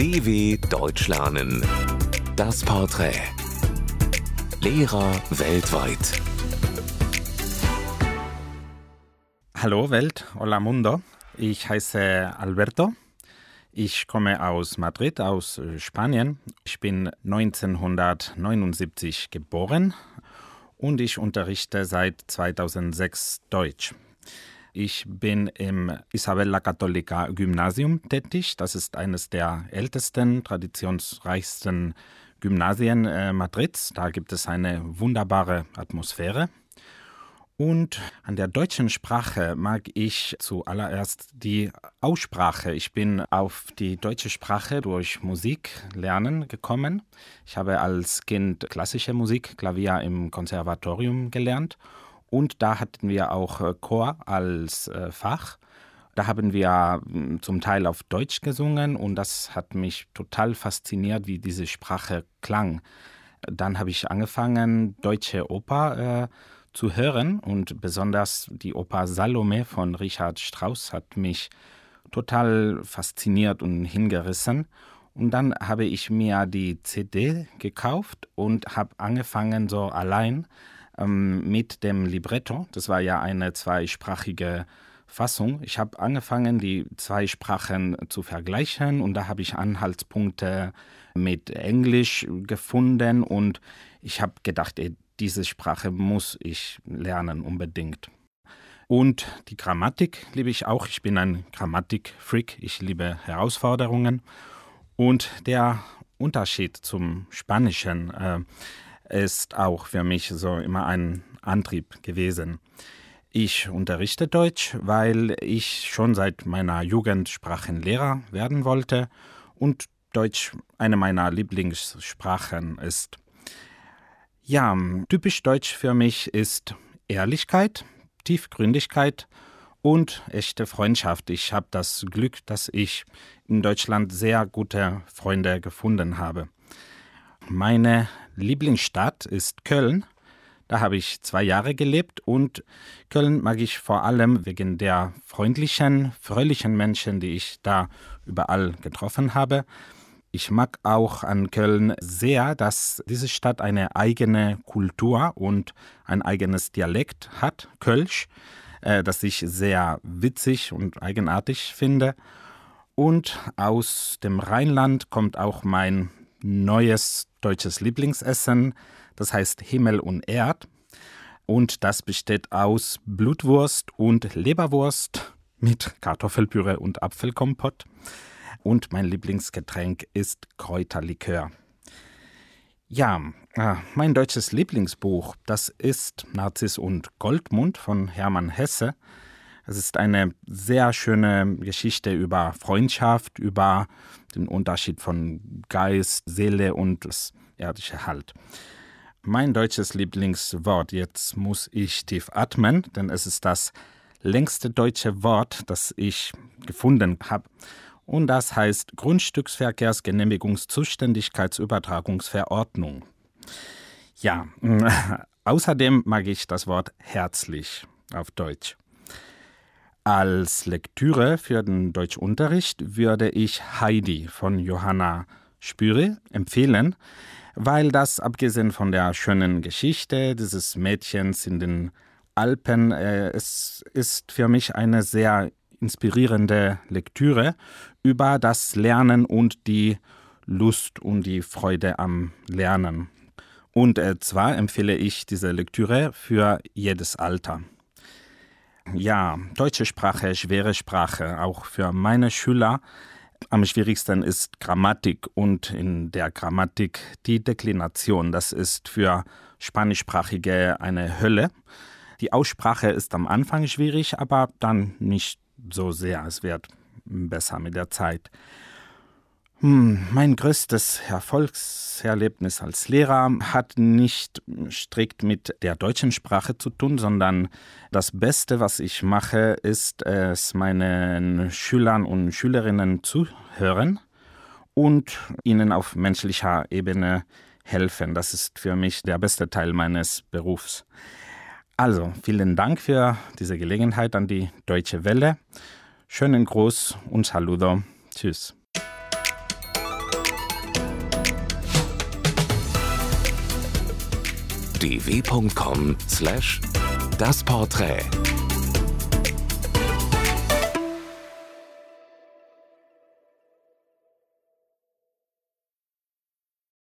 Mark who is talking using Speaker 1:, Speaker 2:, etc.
Speaker 1: DW Deutsch lernen. Das Porträt. Lehrer weltweit.
Speaker 2: Hallo Welt, hola Mundo. Ich heiße Alberto. Ich komme aus Madrid, aus Spanien. Ich bin 1979 geboren und ich unterrichte seit 2006 Deutsch. Ich bin im Isabella Cattolica Gymnasium tätig. Das ist eines der ältesten, traditionsreichsten Gymnasien äh, Madrids. Da gibt es eine wunderbare Atmosphäre. Und an der deutschen Sprache mag ich zuallererst die Aussprache. Ich bin auf die deutsche Sprache durch Musik lernen gekommen. Ich habe als Kind klassische Musik, Klavier im Konservatorium gelernt. Und da hatten wir auch äh, Chor als äh, Fach. Da haben wir hm, zum Teil auf Deutsch gesungen und das hat mich total fasziniert, wie diese Sprache klang. Dann habe ich angefangen, deutsche Oper äh, zu hören und besonders die Oper Salome von Richard Strauss hat mich total fasziniert und hingerissen. Und dann habe ich mir die CD gekauft und habe angefangen, so allein ähm, mit dem Libretto. Das war ja eine zweisprachige Fassung. Ich habe angefangen, die zwei Sprachen zu vergleichen und da habe ich Anhaltspunkte mit Englisch gefunden und ich habe gedacht, ey, diese Sprache muss ich lernen unbedingt. Und die Grammatik liebe ich auch. Ich bin ein Grammatik-Freak. Ich liebe Herausforderungen. Und der Unterschied zum Spanischen äh, ist auch für mich so immer ein Antrieb gewesen. Ich unterrichte Deutsch, weil ich schon seit meiner Jugend Sprachenlehrer werden wollte und Deutsch eine meiner Lieblingssprachen ist. Ja, typisch deutsch für mich ist Ehrlichkeit, Tiefgründigkeit und echte Freundschaft. Ich habe das Glück, dass ich in Deutschland sehr gute Freunde gefunden habe. Meine Lieblingsstadt ist Köln. Da habe ich zwei Jahre gelebt und Köln mag ich vor allem wegen der freundlichen, fröhlichen Menschen, die ich da überall getroffen habe. Ich mag auch an Köln sehr, dass diese Stadt eine eigene Kultur und ein eigenes Dialekt hat, Kölsch, äh, das ich sehr witzig und eigenartig finde. Und aus dem Rheinland kommt auch mein neues deutsches Lieblingsessen, das heißt Himmel und Erd. Und das besteht aus Blutwurst und Leberwurst mit Kartoffelpüree und Apfelkompott. Und mein Lieblingsgetränk ist Kräuterlikör. Ja, äh, mein deutsches Lieblingsbuch, das ist Narziss und Goldmund von Hermann Hesse. Es ist eine sehr schöne Geschichte über Freundschaft, über den Unterschied von Geist, Seele und das irdische Halt. Mein deutsches Lieblingswort, jetzt muss ich tief atmen, denn es ist das längste deutsche Wort, das ich gefunden habe und das heißt Grundstücksverkehrsgenehmigungszuständigkeitsübertragungsverordnung. Ja, außerdem mag ich das Wort herzlich auf Deutsch. Als Lektüre für den Deutschunterricht würde ich Heidi von Johanna Spüre empfehlen, weil das abgesehen von der schönen Geschichte dieses Mädchens in den Alpen, äh, es ist für mich eine sehr inspirierende Lektüre über das Lernen und die Lust und die Freude am Lernen. Und äh, zwar empfehle ich diese Lektüre für jedes Alter. Ja, deutsche Sprache, schwere Sprache, auch für meine Schüler. Am schwierigsten ist Grammatik und in der Grammatik die Deklination. Das ist für Spanischsprachige eine Hölle. Die Aussprache ist am Anfang schwierig, aber dann nicht so sehr. Es wird besser mit der Zeit. Hm, mein größtes Erfolgserlebnis als Lehrer hat nicht strikt mit der deutschen Sprache zu tun, sondern das Beste, was ich mache, ist es meinen Schülern und Schülerinnen zuhören und ihnen auf menschlicher Ebene helfen. Das ist für mich der beste Teil meines Berufs. Also, vielen Dank für diese Gelegenheit an die Deutsche Welle. Schönen Gruß und Saludo. Tschüss.
Speaker 1: dw.com/das Porträt